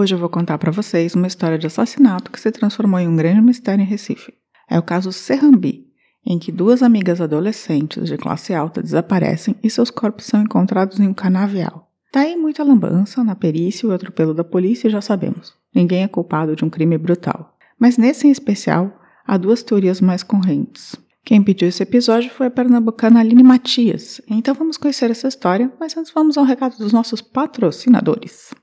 Hoje eu vou contar para vocês uma história de assassinato que se transformou em um grande mistério em Recife. É o caso Serrambi, em que duas amigas adolescentes de classe alta desaparecem e seus corpos são encontrados em um canavial. Daí tá muita lambança na perícia e o atropelo da polícia já sabemos. Ninguém é culpado de um crime brutal. Mas nesse em especial, há duas teorias mais correntes. Quem pediu esse episódio foi a pernambucana Aline Matias. Então vamos conhecer essa história, mas antes vamos ao recado dos nossos patrocinadores.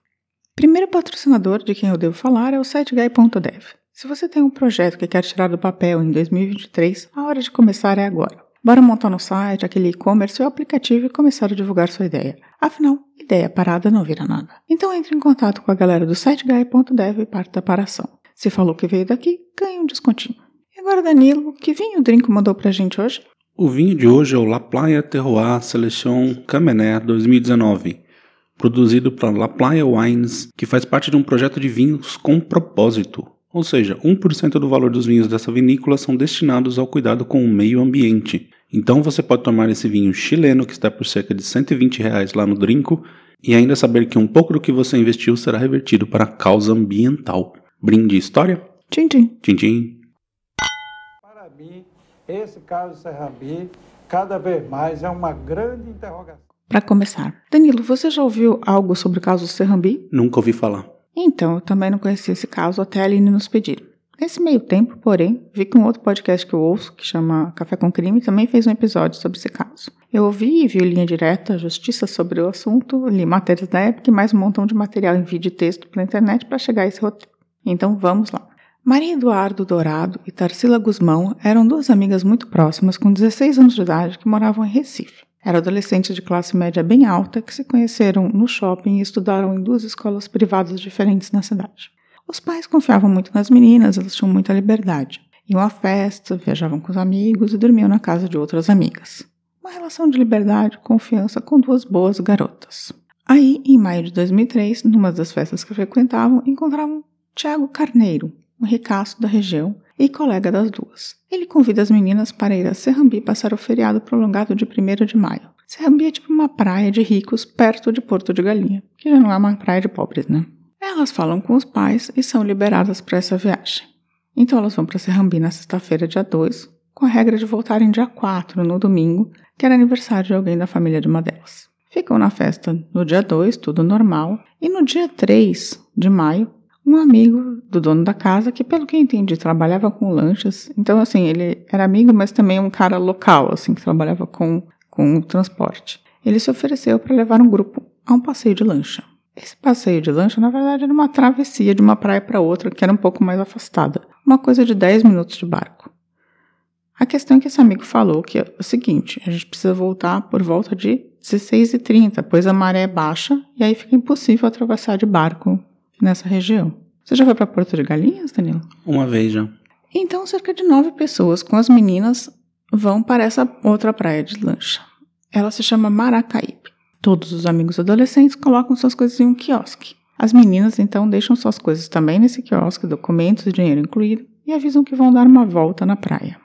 Primeiro patrocinador de quem eu devo falar é o SiteGuy.dev. Se você tem um projeto que quer tirar do papel em 2023, a hora de começar é agora. Bora montar no site aquele e-commerce ou aplicativo e começar a divulgar sua ideia. Afinal, ideia parada não vira nada. Então entre em contato com a galera do SiteGuy.dev e parta para a ação. Se falou que veio daqui, ganha um descontinho. E agora, Danilo, que vinho o Drinco mandou pra gente hoje? O vinho de hoje é o La Playa Terroir Selection Camener 2019 produzido pela La Playa Wines, que faz parte de um projeto de vinhos com propósito. Ou seja, 1% do valor dos vinhos dessa vinícola são destinados ao cuidado com o meio ambiente. Então você pode tomar esse vinho chileno que está por cerca de 120 reais lá no Drinco e ainda saber que um pouco do que você investiu será revertido para a causa ambiental. Brinde história? Tchim, tchim. Tchim, tchim. Para mim, esse caso Serrambi cada vez mais é uma grande interrogação. Para começar, Danilo, você já ouviu algo sobre o caso Serrambi? Nunca ouvi falar. Então, eu também não conhecia esse caso até a Aline nos pedir. Nesse meio tempo, porém, vi que um outro podcast que eu ouço, que chama Café com Crime, também fez um episódio sobre esse caso. Eu ouvi e vi Linha Direta, Justiça sobre o assunto, li matérias da época e mais um montão de material em vídeo e texto pela internet para chegar a esse roteiro. Então vamos lá. Maria Eduardo Dourado e Tarsila Guzmão eram duas amigas muito próximas com 16 anos de idade que moravam em Recife. Eram adolescentes de classe média bem alta que se conheceram no shopping e estudaram em duas escolas privadas diferentes na cidade. Os pais confiavam muito nas meninas, elas tinham muita liberdade. Iam à festa, viajavam com os amigos e dormiam na casa de outras amigas. Uma relação de liberdade e confiança com duas boas garotas. Aí, em maio de 2003, numa das festas que frequentavam, encontravam Tiago Carneiro, um ricaço da região e colega das duas. Ele convida as meninas para ir a Serrambi passar o feriado prolongado de 1 de maio. Serrambi é tipo uma praia de ricos perto de Porto de Galinha, que já não é uma praia de pobres, né? Elas falam com os pais e são liberadas para essa viagem. Então elas vão para Serrambi na sexta-feira, dia 2, com a regra de voltarem dia 4, no domingo, que era aniversário de alguém da família de uma delas. Ficam na festa no dia 2, tudo normal, e no dia 3 de maio um amigo do dono da casa, que pelo que eu entendi, trabalhava com lanchas. Então, assim, ele era amigo, mas também um cara local, assim, que trabalhava com, com transporte. Ele se ofereceu para levar um grupo a um passeio de lancha. Esse passeio de lancha, na verdade, era uma travessia de uma praia para outra, que era um pouco mais afastada. Uma coisa de 10 minutos de barco. A questão é que esse amigo falou que é o seguinte: a gente precisa voltar por volta de 16h30, pois a maré é baixa e aí fica impossível atravessar de barco nessa região. Você já foi para Porto de Galinhas, Danilo? Uma vez já. Então, cerca de nove pessoas com as meninas vão para essa outra praia de lancha. Ela se chama Maracaípe. Todos os amigos adolescentes colocam suas coisas em um quiosque. As meninas então deixam suas coisas também nesse quiosque, documentos e dinheiro incluído, e avisam que vão dar uma volta na praia.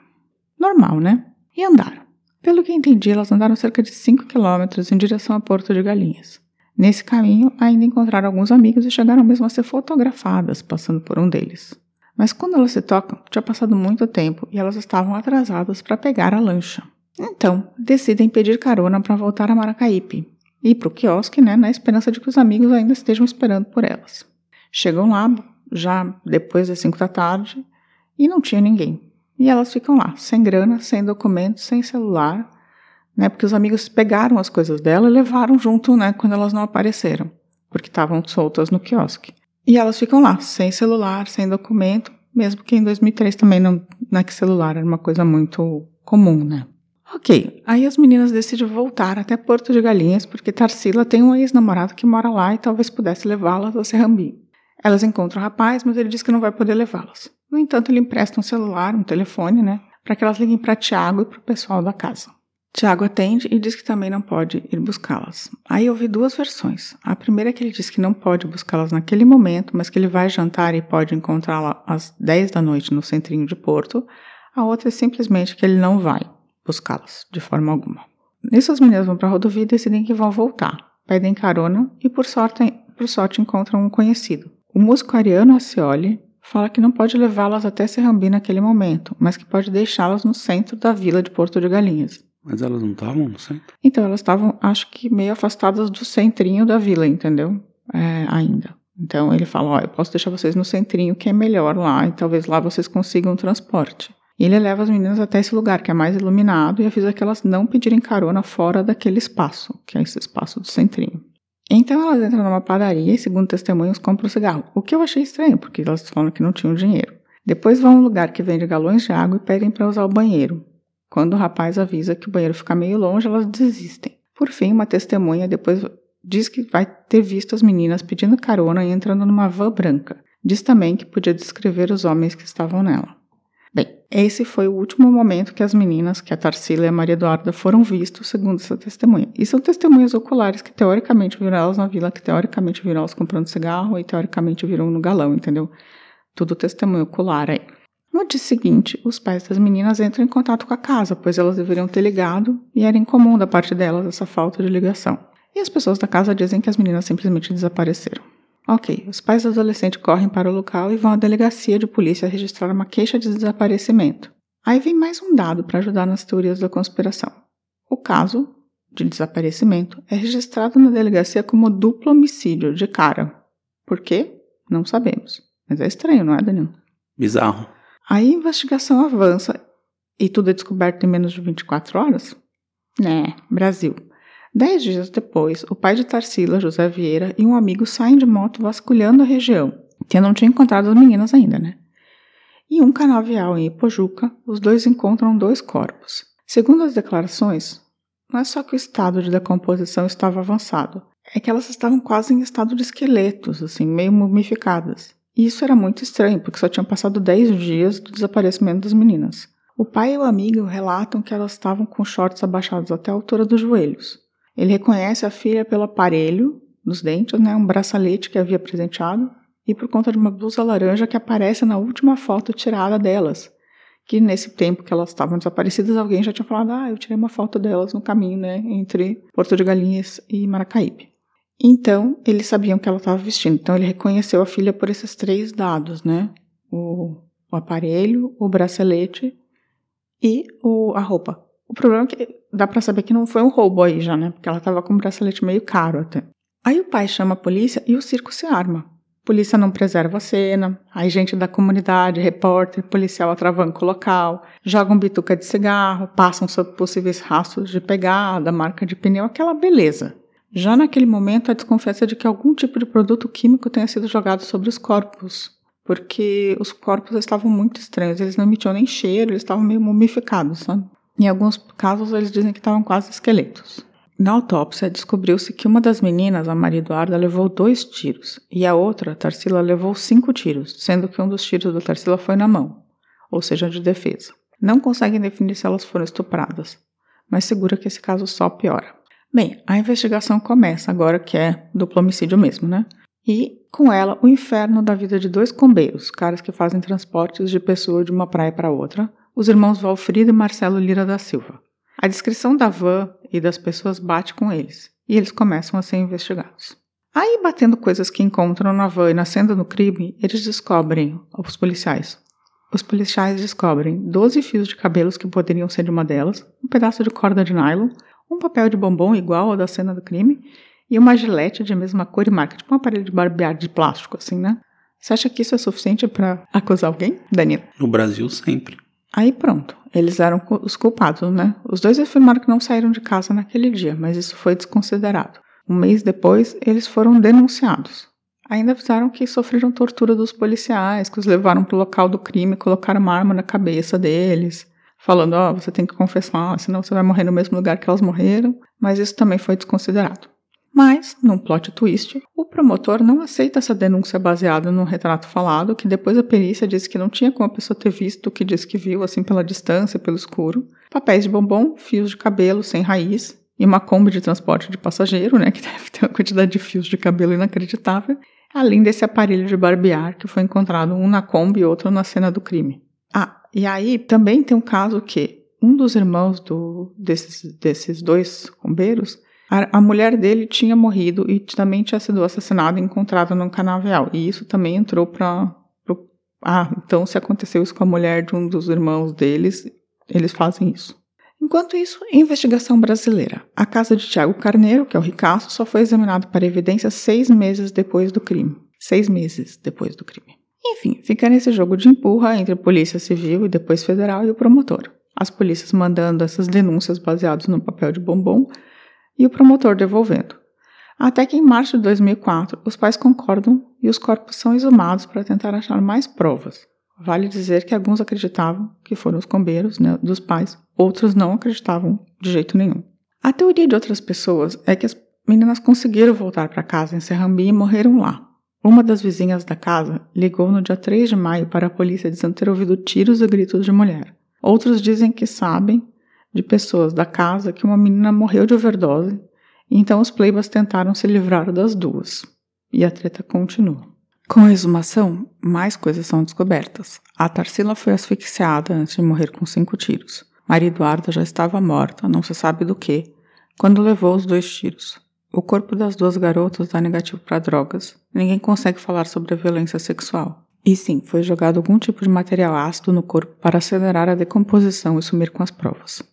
Normal, né? E andaram. Pelo que entendi, elas andaram cerca de 5 quilômetros em direção a Porto de Galinhas. Nesse caminho, ainda encontraram alguns amigos e chegaram mesmo a ser fotografadas, passando por um deles. Mas quando elas se tocam, tinha passado muito tempo e elas estavam atrasadas para pegar a lancha. Então, decidem pedir carona para voltar a Maracaípe e para o quiosque, né, na esperança de que os amigos ainda estejam esperando por elas. Chegam lá, já depois das 5 da tarde, e não tinha ninguém. E elas ficam lá, sem grana, sem documentos, sem celular, né? Porque os amigos pegaram as coisas dela e levaram junto, né? Quando elas não apareceram, porque estavam soltas no quiosque. E elas ficam lá, sem celular, sem documento, mesmo que em 2003 também não, não é que celular era uma coisa muito comum, né? Ok, aí as meninas decidem voltar até Porto de Galinhas, porque Tarsila tem um ex-namorado que mora lá e talvez pudesse levá-las a Serrambi. Elas encontram o rapaz, mas ele diz que não vai poder levá-las. No entanto, ele empresta um celular, um telefone, né, para que elas liguem para Tiago e para o pessoal da casa. Tiago atende e diz que também não pode ir buscá-las. Aí eu vi duas versões. A primeira é que ele diz que não pode buscá-las naquele momento, mas que ele vai jantar e pode encontrá-la às 10 da noite no centrinho de Porto. A outra é simplesmente que ele não vai buscá-las de forma alguma. Nisso as meninas vão para a rodovia e decidem que vão voltar. Pedem carona e por sorte, por sorte encontram um conhecido. O músico Ariano Ascioli fala que não pode levá-las até Serrambi naquele momento, mas que pode deixá-las no centro da vila de Porto de Galinhas. Mas elas não estavam no centro? Então, elas estavam, acho que, meio afastadas do centrinho da vila, entendeu? É, ainda. Então, ele fala: Ó, eu posso deixar vocês no centrinho, que é melhor lá, e talvez lá vocês consigam transporte. E ele leva as meninas até esse lugar, que é mais iluminado, e avisa que elas não pedirem carona fora daquele espaço, que é esse espaço do centrinho. Então elas entram numa padaria e, segundo testemunhos, compram cigarro. O que eu achei estranho, porque elas falam que não tinham dinheiro. Depois vão a um lugar que vende galões de água e pedem para usar o banheiro. Quando o rapaz avisa que o banheiro fica meio longe, elas desistem. Por fim, uma testemunha depois diz que vai ter visto as meninas pedindo carona e entrando numa van branca. Diz também que podia descrever os homens que estavam nela. Bem, esse foi o último momento que as meninas, que a Tarsila e a Maria Eduarda, foram vistos, segundo essa testemunha. E são testemunhas oculares que teoricamente viram elas na vila, que teoricamente viram elas comprando cigarro e teoricamente viram no galão, entendeu? Tudo testemunho ocular aí. No dia seguinte, os pais das meninas entram em contato com a casa, pois elas deveriam ter ligado e era incomum da parte delas essa falta de ligação. E as pessoas da casa dizem que as meninas simplesmente desapareceram. Ok, os pais do adolescente correm para o local e vão à delegacia de polícia registrar uma queixa de desaparecimento. Aí vem mais um dado para ajudar nas teorias da conspiração. O caso de desaparecimento é registrado na delegacia como duplo homicídio de cara. Por quê? Não sabemos. Mas é estranho, não é, Danilo? Bizarro. Aí a investigação avança e tudo é descoberto em menos de 24 horas? Né, Brasil. Dez dias depois, o pai de Tarsila, José Vieira, e um amigo saem de moto vasculhando a região, que não tinha encontrado as meninas ainda, né? Em um canavial em Ipojuca, os dois encontram dois corpos. Segundo as declarações, não é só que o estado de decomposição estava avançado, é que elas estavam quase em estado de esqueletos, assim, meio mumificadas. E isso era muito estranho, porque só tinham passado 10 dias do desaparecimento das meninas. O pai e o amigo relatam que elas estavam com shorts abaixados até a altura dos joelhos. Ele reconhece a filha pelo aparelho dos dentes, né, um bracelete que havia presenteado, e por conta de uma blusa laranja que aparece na última foto tirada delas. Que nesse tempo que elas estavam desaparecidas, alguém já tinha falado: Ah, eu tirei uma foto delas no caminho, né, entre Porto de Galinhas e Maracaípe. Então, eles sabiam que ela estava vestindo. Então, ele reconheceu a filha por esses três dados, né? O, o aparelho, o bracelete e o, a roupa. O problema é que dá para saber que não foi um roubo aí já, né? Porque ela estava com um bracelete meio caro até. Aí o pai chama a polícia e o circo se arma. Polícia não preserva a cena, aí gente da comunidade, repórter, policial atravanca o local, jogam bituca de cigarro, passam sobre possíveis rastros de pegada, marca de pneu, aquela beleza. Já naquele momento, a desconfiança de que algum tipo de produto químico tenha sido jogado sobre os corpos, porque os corpos estavam muito estranhos, eles não emitiam nem cheiro, eles estavam meio mumificados, sabe? Em alguns casos, eles dizem que estavam quase esqueletos. Na autópsia, descobriu-se que uma das meninas, a Maria Eduarda, levou dois tiros e a outra, a Tarsila, levou cinco tiros, sendo que um dos tiros da Tarsila foi na mão, ou seja, de defesa. Não conseguem definir se elas foram estupradas, mas segura que esse caso só piora. Bem, a investigação começa agora que é duplo homicídio mesmo, né? E com ela o inferno da vida de dois combeiros, caras que fazem transportes de pessoa de uma praia para outra, os irmãos Valfrido e Marcelo Lira da Silva. A descrição da van e das pessoas bate com eles, e eles começam a ser investigados. Aí, batendo coisas que encontram na van e nascendo no crime, eles descobrem, os policiais, os policiais descobrem 12 fios de cabelos que poderiam ser de uma delas, um pedaço de corda de nylon, um papel de bombom igual ao da cena do crime e uma gilete de mesma cor e marca, tipo um aparelho de barbear de plástico, assim, né? Você acha que isso é suficiente para acusar alguém, Danilo? No Brasil, sempre. Aí pronto, eles eram os culpados, né? Os dois afirmaram que não saíram de casa naquele dia, mas isso foi desconsiderado. Um mês depois, eles foram denunciados. Ainda avisaram que sofreram tortura dos policiais, que os levaram para o local do crime, colocaram uma arma na cabeça deles, falando: Ó, oh, você tem que confessar, senão você vai morrer no mesmo lugar que elas morreram. Mas isso também foi desconsiderado. Mas, num plot twist, o promotor não aceita essa denúncia baseada num retrato falado, que depois a perícia disse que não tinha como a pessoa ter visto o que disse que viu, assim pela distância, pelo escuro. Papéis de bombom, fios de cabelo sem raiz e uma Kombi de transporte de passageiro, né, que deve ter uma quantidade de fios de cabelo inacreditável, além desse aparelho de barbear que foi encontrado um na Kombi e outro na cena do crime. Ah, e aí também tem um caso que um dos irmãos do, desses, desses dois bombeiros a, a mulher dele tinha morrido e também tinha sido assassinada e encontrada num canavial. E isso também entrou para. Ah, então se aconteceu isso com a mulher de um dos irmãos deles, eles fazem isso. Enquanto isso, investigação brasileira. A casa de Tiago Carneiro, que é o Ricaço, só foi examinado para evidências seis meses depois do crime. Seis meses depois do crime. Enfim, fica nesse jogo de empurra entre a Polícia Civil e depois Federal e o promotor. As polícias mandando essas denúncias baseadas no papel de bombom e o promotor devolvendo. Até que em março de 2004, os pais concordam e os corpos são exumados para tentar achar mais provas. Vale dizer que alguns acreditavam que foram os combeiros né, dos pais, outros não acreditavam de jeito nenhum. A teoria de outras pessoas é que as meninas conseguiram voltar para casa em Serrambi e morreram lá. Uma das vizinhas da casa ligou no dia 3 de maio para a polícia dizendo ter ouvido tiros e gritos de mulher. Outros dizem que sabem de pessoas da casa que uma menina morreu de overdose, e então os playbas tentaram se livrar das duas. E a treta continua. Com a exumação, mais coisas são descobertas. A Tarsila foi asfixiada antes de morrer com cinco tiros. Maria Eduarda já estava morta, não se sabe do que, quando levou os dois tiros. O corpo das duas garotas dá negativo para drogas. Ninguém consegue falar sobre a violência sexual. E sim, foi jogado algum tipo de material ácido no corpo para acelerar a decomposição e sumir com as provas.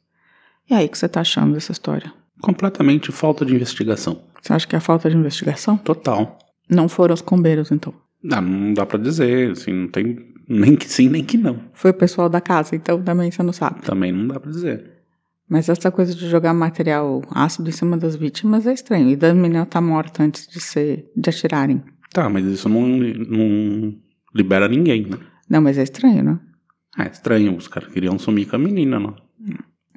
E aí, o que você tá achando dessa história? Completamente falta de investigação. Você acha que é falta de investigação? Total. Não foram os combeiros, então? Não, não dá para dizer, assim, não tem nem que sim, nem que não. Foi o pessoal da casa, então também você não sabe. Também não dá para dizer. Mas essa coisa de jogar material ácido em cima das vítimas é estranho. E da menina tá morta antes de ser de atirarem. Tá, mas isso não, não libera ninguém, né? Não, mas é estranho, né? É estranho, os caras queriam sumir com a menina, né?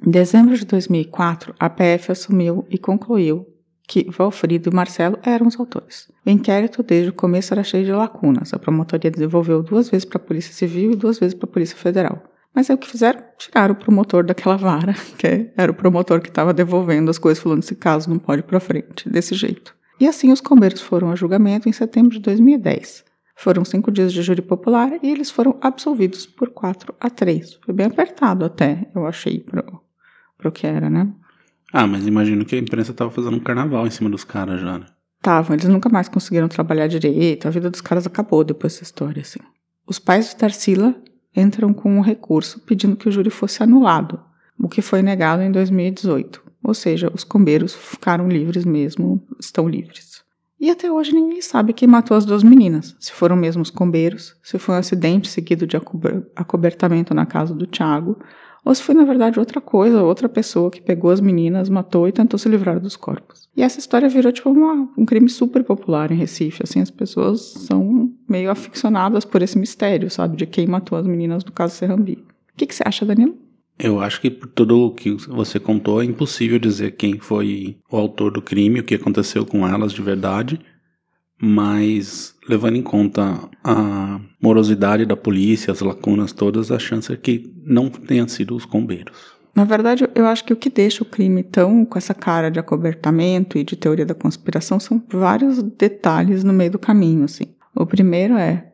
Em dezembro de 2004, a PF assumiu e concluiu que Valfrido e Marcelo eram os autores. O inquérito, desde o começo, era cheio de lacunas. A promotoria devolveu duas vezes para a Polícia Civil e duas vezes para a Polícia Federal. Mas aí o que fizeram? Tiraram o promotor daquela vara, que era o promotor que estava devolvendo as coisas, falando esse caso não pode ir para frente, desse jeito. E assim os combeiros foram a julgamento em setembro de 2010. Foram cinco dias de júri popular e eles foram absolvidos por 4 a 3. Foi bem apertado até, eu achei, pro, pro que era, né? Ah, mas imagino que a imprensa tava fazendo um carnaval em cima dos caras já, né? Estavam, eles nunca mais conseguiram trabalhar direito, a vida dos caras acabou depois dessa história, assim. Os pais de Tarsila entram com um recurso pedindo que o júri fosse anulado, o que foi negado em 2018. Ou seja, os combeiros ficaram livres mesmo, estão livres. E até hoje ninguém sabe quem matou as duas meninas, se foram mesmo os combeiros, se foi um acidente seguido de acobertamento na casa do Tiago, ou se foi na verdade outra coisa, outra pessoa que pegou as meninas, matou e tentou se livrar dos corpos. E essa história virou tipo uma, um crime super popular em Recife, assim, as pessoas são meio aficionadas por esse mistério, sabe, de quem matou as meninas do caso Serrambi. O que, que você acha, Danilo? Eu acho que por tudo o que você contou é impossível dizer quem foi o autor do crime, o que aconteceu com elas de verdade mas levando em conta a morosidade da polícia, as lacunas todas, a chance é que não tenham sido os combeiros. Na verdade, eu acho que o que deixa o crime tão com essa cara de acobertamento e de teoria da conspiração são vários detalhes no meio do caminho, assim. O primeiro é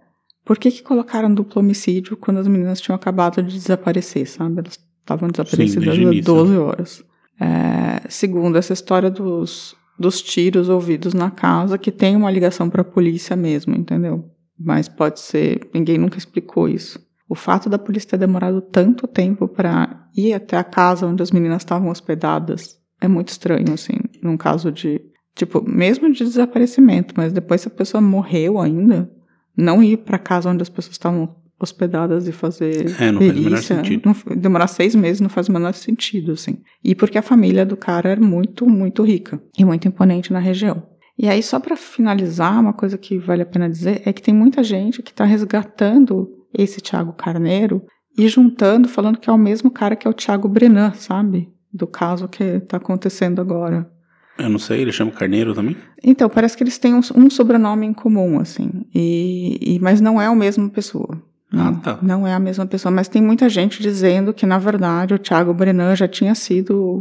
por que, que colocaram duplo homicídio quando as meninas tinham acabado de desaparecer, sabe? Elas estavam desaparecidas há 12 horas. É, segundo, essa história dos dos tiros ouvidos na casa que tem uma ligação para a polícia mesmo, entendeu? Mas pode ser, ninguém nunca explicou isso. O fato da polícia ter demorado tanto tempo para ir até a casa onde as meninas estavam hospedadas é muito estranho, assim, num caso de, tipo, mesmo de desaparecimento, mas depois se a pessoa morreu ainda, não ir para casa onde as pessoas estavam hospedadas e fazer é, não perícia, faz o menor sentido. Não, demorar seis meses não faz o menor sentido, assim. E porque a família do cara era muito, muito rica e muito imponente na região. E aí, só para finalizar, uma coisa que vale a pena dizer é que tem muita gente que está resgatando esse Tiago Carneiro e juntando, falando que é o mesmo cara que é o Tiago Brenan, sabe? Do caso que está acontecendo agora. Eu não sei, ele chama Carneiro também? Então, parece que eles têm um, um sobrenome em comum, assim. E, e, mas não é a mesma pessoa. Ah, Não, tá. não é a mesma pessoa. Mas tem muita gente dizendo que, na verdade, o Thiago Brenan já tinha sido.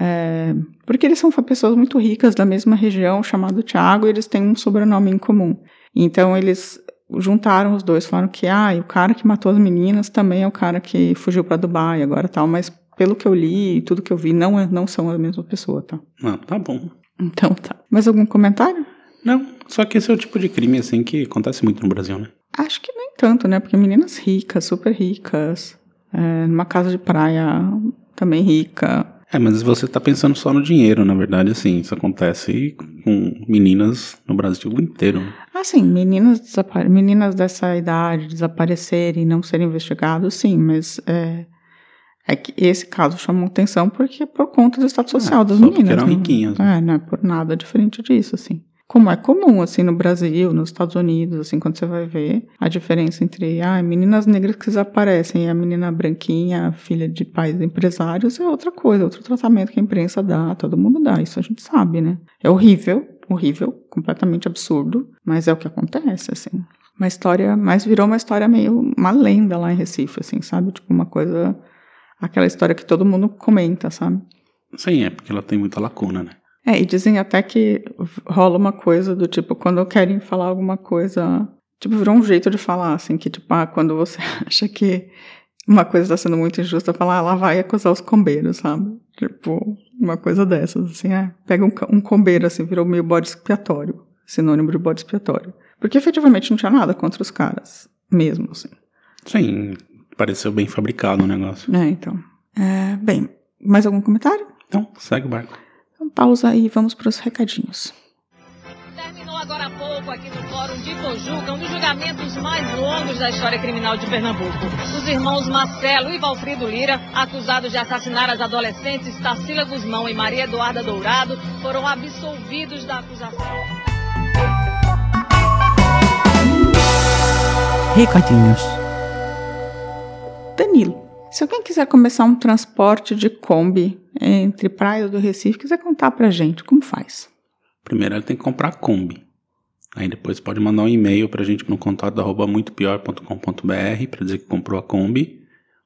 é, porque eles são pessoas muito ricas da mesma região, chamado Thiago, e eles têm um sobrenome em comum. Então, eles juntaram os dois, falaram que ah, o cara que matou as meninas também é o cara que fugiu para Dubai agora tal, mas pelo que eu li e tudo que eu vi, não, é- não são a mesma pessoa, tá? Ah, tá bom. Então tá. Mais algum comentário? Não, só que esse é o tipo de crime, assim, que acontece muito no Brasil, né? Acho que nem tanto, né? Porque meninas ricas, super ricas, é, numa casa de praia também rica. É, mas você tá pensando só no dinheiro, na verdade, assim, isso acontece com meninas no Brasil inteiro. né? Assim, meninas, meninas dessa idade desaparecerem e não serem investigados, sim, mas é, é que esse caso chamou atenção porque é por conta do status Ah, social das só porque meninas. eram não- riquinhas, né? É, não é por nada diferente disso, assim. Como é comum, assim, no Brasil, nos Estados Unidos, assim, quando você vai ver a diferença entre, ah, meninas negras que desaparecem e a menina branquinha, filha de pais empresários, é outra coisa, outro tratamento que a imprensa dá, todo mundo dá, isso a gente sabe, né? É horrível, horrível, completamente absurdo, mas é o que acontece, assim. Uma história, mas virou uma história meio, uma lenda lá em Recife, assim, sabe? Tipo, uma coisa, aquela história que todo mundo comenta, sabe? Sim, é porque ela tem muita lacuna, né? É, e dizem até que rola uma coisa do tipo, quando querem falar alguma coisa, tipo, virou um jeito de falar, assim, que tipo, ah, quando você acha que uma coisa está sendo muito injusta, falar, ah, lá vai acusar os combeiros, sabe? Tipo, uma coisa dessas, assim, é, pega um, um combeiro, assim, virou meio bode expiatório, sinônimo de bode expiatório. Porque efetivamente não tinha nada contra os caras, mesmo, assim. Sim, pareceu bem fabricado o negócio. É, então. É, bem, mais algum comentário? Então, segue o barco. Pausa e vamos para os recadinhos. Terminou agora há pouco aqui no Fórum de Pojuca um dos julgamentos mais longos da história criminal de Pernambuco. Os irmãos Marcelo e Valfrido Lira, acusados de assassinar as adolescentes Tarsila Guzmão e Maria Eduarda Dourado, foram absolvidos da acusação. Recadinhos. Se alguém quiser começar um transporte de Kombi entre Praia do Recife, quiser contar pra gente, como faz? Primeiro ele tem que comprar a Kombi. Aí depois pode mandar um e-mail pra gente no contato arroba muitopior.com.br pra dizer que comprou a Kombi.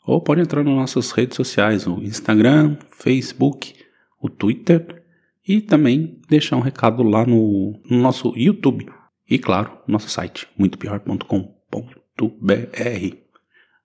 Ou pode entrar nas nossas redes sociais, o Instagram, Facebook, o Twitter e também deixar um recado lá no, no nosso YouTube. E claro, nosso site, muitopior.com.br.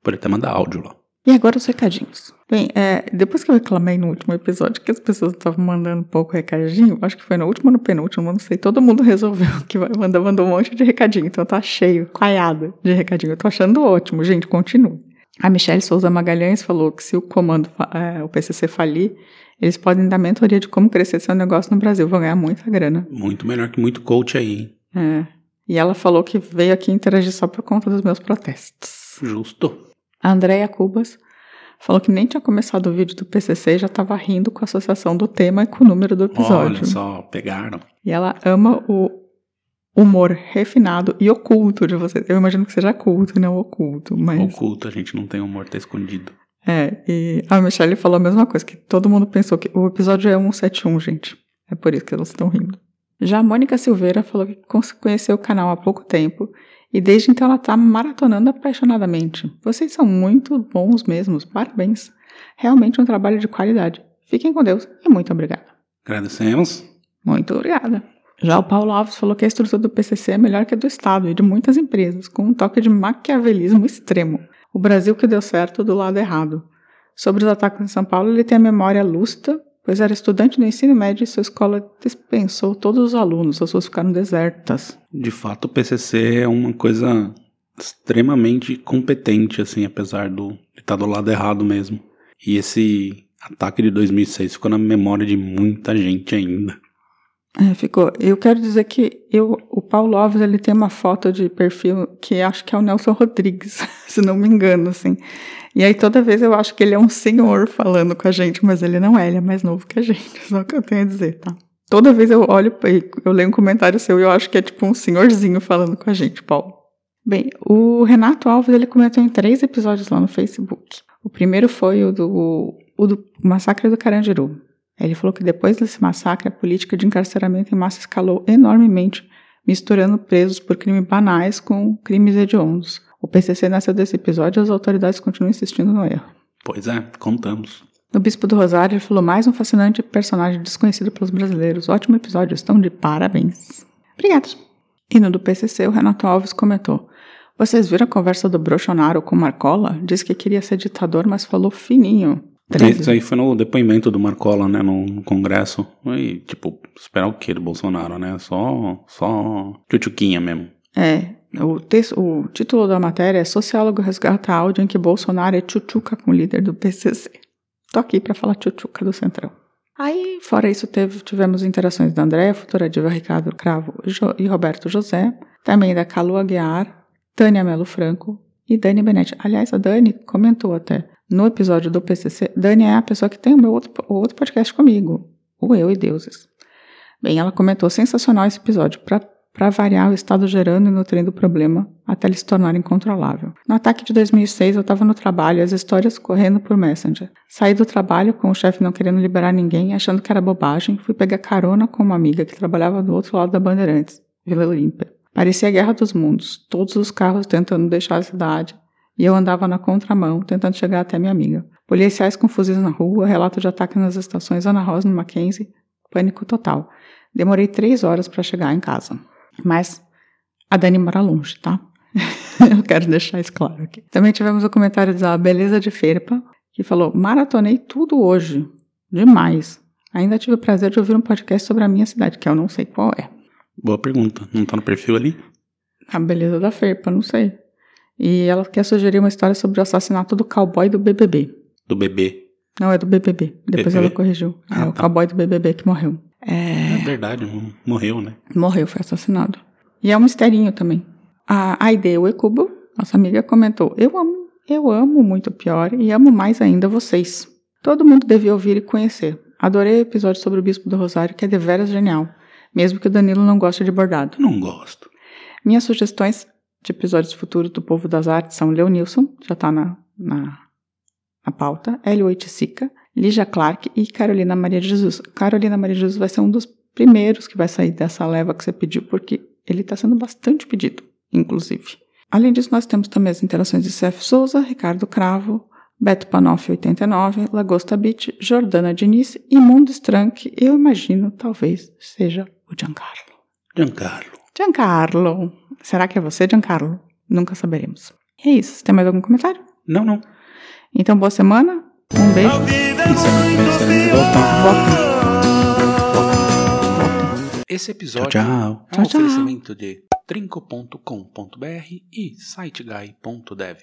Pode até mandar áudio lá. E agora os recadinhos. Bem, é, depois que eu reclamei no último episódio que as pessoas estavam mandando pouco recadinho, acho que foi no último ou no penúltimo, não sei, todo mundo resolveu que vai mandar, mandou um monte de recadinho, então tá cheio, coiado de recadinho. Eu tô achando ótimo, gente, continue. A Michelle Souza Magalhães falou que se o comando, é, o PCC falir, eles podem dar mentoria de como crescer seu negócio no Brasil, vão ganhar muita grana. Muito melhor que muito coach aí, hein? É. E ela falou que veio aqui interagir só por conta dos meus protestos. Justo. A Andrea Cubas falou que nem tinha começado o vídeo do PCC e já estava rindo com a associação do tema e com o número do episódio. Olha só, pegaram. E ela ama o humor refinado e oculto de vocês. Eu imagino que seja culto, não oculto, mas... Oculto, a gente não tem humor, tá escondido. É, e a Michelle falou a mesma coisa, que todo mundo pensou que o episódio é 171, gente. É por isso que elas estão rindo. Já a Mônica Silveira falou que conheceu o canal há pouco tempo e desde então ela tá maratonando apaixonadamente. Vocês são muito bons mesmos, parabéns. Realmente um trabalho de qualidade. Fiquem com Deus e muito obrigada. Agradecemos. Muito obrigada. Já o Paulo Alves falou que a estrutura do PCC é melhor que a do Estado e de muitas empresas, com um toque de maquiavelismo extremo. O Brasil que deu certo do lado errado. Sobre os ataques em São Paulo, ele tem a memória lúcida, pois era estudante do ensino médio e sua escola dispensou todos os alunos, as ruas ficaram desertas. De fato, o PCC é uma coisa extremamente competente, assim, apesar do, de estar do lado errado mesmo. E esse ataque de 2006 ficou na memória de muita gente ainda. É, ficou. Eu quero dizer que eu, o Paulo Alves ele tem uma foto de perfil que acho que é o Nelson Rodrigues, se não me engano, assim. E aí toda vez eu acho que ele é um senhor falando com a gente, mas ele não é, ele é mais novo que a gente, só que eu tenho a dizer, tá? Toda vez eu olho, eu leio um comentário seu e eu acho que é tipo um senhorzinho falando com a gente, Paulo. Bem, o Renato Alves ele comentou em três episódios lá no Facebook. O primeiro foi o do, o do Massacre do Carandiru. Ele falou que depois desse massacre, a política de encarceramento em massa escalou enormemente, misturando presos por crimes banais com crimes hediondos. O PCC nasceu desse episódio e as autoridades continuam insistindo no erro. Pois é, contamos. No Bispo do Rosário, ele falou mais um fascinante personagem desconhecido pelos brasileiros. Ótimo episódio, estão de parabéns. Obrigados. E no do PCC, o Renato Alves comentou: Vocês viram a conversa do Brochonaro com Marcola? Diz que queria ser ditador, mas falou fininho. Isso aí foi no depoimento do Marcola, né, no, no Congresso. E, tipo, esperar o quê do Bolsonaro, né? Só, só tchutchuquinha mesmo. É, o, texto, o título da matéria é Sociólogo resgata áudio em que Bolsonaro é tchutchuca com o líder do PCC. Tô aqui para falar tchutchuca do Centrão. Aí, fora isso, teve, tivemos interações da André, Futura Diva Ricardo Cravo e Roberto José, também da Calu Aguiar, Tânia Melo Franco e Dani Benetti. Aliás, a Dani comentou até no episódio do PCC. Dani é a pessoa que tem o meu outro, o outro podcast comigo, o Eu e Deuses. Bem, ela comentou sensacional esse episódio. Para variar o estado gerando e nutrindo o problema até ele se tornar incontrolável. No ataque de 2006, eu estava no trabalho as histórias correndo por Messenger. Saí do trabalho com o chefe não querendo liberar ninguém, achando que era bobagem, fui pegar carona com uma amiga que trabalhava do outro lado da Bandeirantes, Vila Olímpia. Parecia a Guerra dos Mundos, todos os carros tentando deixar a cidade, e eu andava na contramão, tentando chegar até minha amiga. Policiais com fuzis na rua, relato de ataque nas estações Ana Rosa no Mackenzie, pânico total. Demorei três horas para chegar em casa. Mas a Dani mora longe, tá? Eu quero deixar isso claro aqui. Também tivemos o comentário da Beleza de Ferpa, que falou: Maratonei tudo hoje. Demais. Ainda tive o prazer de ouvir um podcast sobre a minha cidade, que eu não sei qual é. Boa pergunta. Não tá no perfil ali? A Beleza da Ferpa, não sei. E ela quer sugerir uma história sobre o assassinato do cowboy do BBB. Do bebê. Não, é do BBB. Depois BBB? ela corrigiu. Ah, é o tá. cowboy do BBB que morreu. É. É verdade, morreu, né? Morreu, foi assassinado. E é um misterinho também. A Aide Uecubo, nossa amiga, comentou: Eu amo, eu amo muito o pior e amo mais ainda vocês. Todo mundo devia ouvir e conhecer. Adorei o episódio sobre o Bispo do Rosário, que é deveras genial, mesmo que o Danilo não goste de bordado. Não gosto. Minhas sugestões de episódios futuros do Povo das Artes são Leonilson, já tá na, na, na pauta, L8 Sica, Lígia Clark e Carolina Maria Jesus. Carolina Maria Jesus vai ser um dos primeiros que vai sair dessa leva que você pediu, porque ele está sendo bastante pedido, inclusive. Além disso, nós temos também as interações de Cef Souza, Ricardo Cravo, Beto Panoff 89, Lagosta Beach, Jordana Diniz e Mundo que eu imagino talvez seja o Giancarlo. Giancarlo. Giancarlo. Será que é você, Giancarlo? Nunca saberemos. E é isso. Você tem mais algum comentário? Não, não. Então, boa semana. Um beijo. Volta. Volta. Esse episódio Tchau, tchau. é um Tchau, tchau. oferecimento de trinco.com.br e siteguy.dev.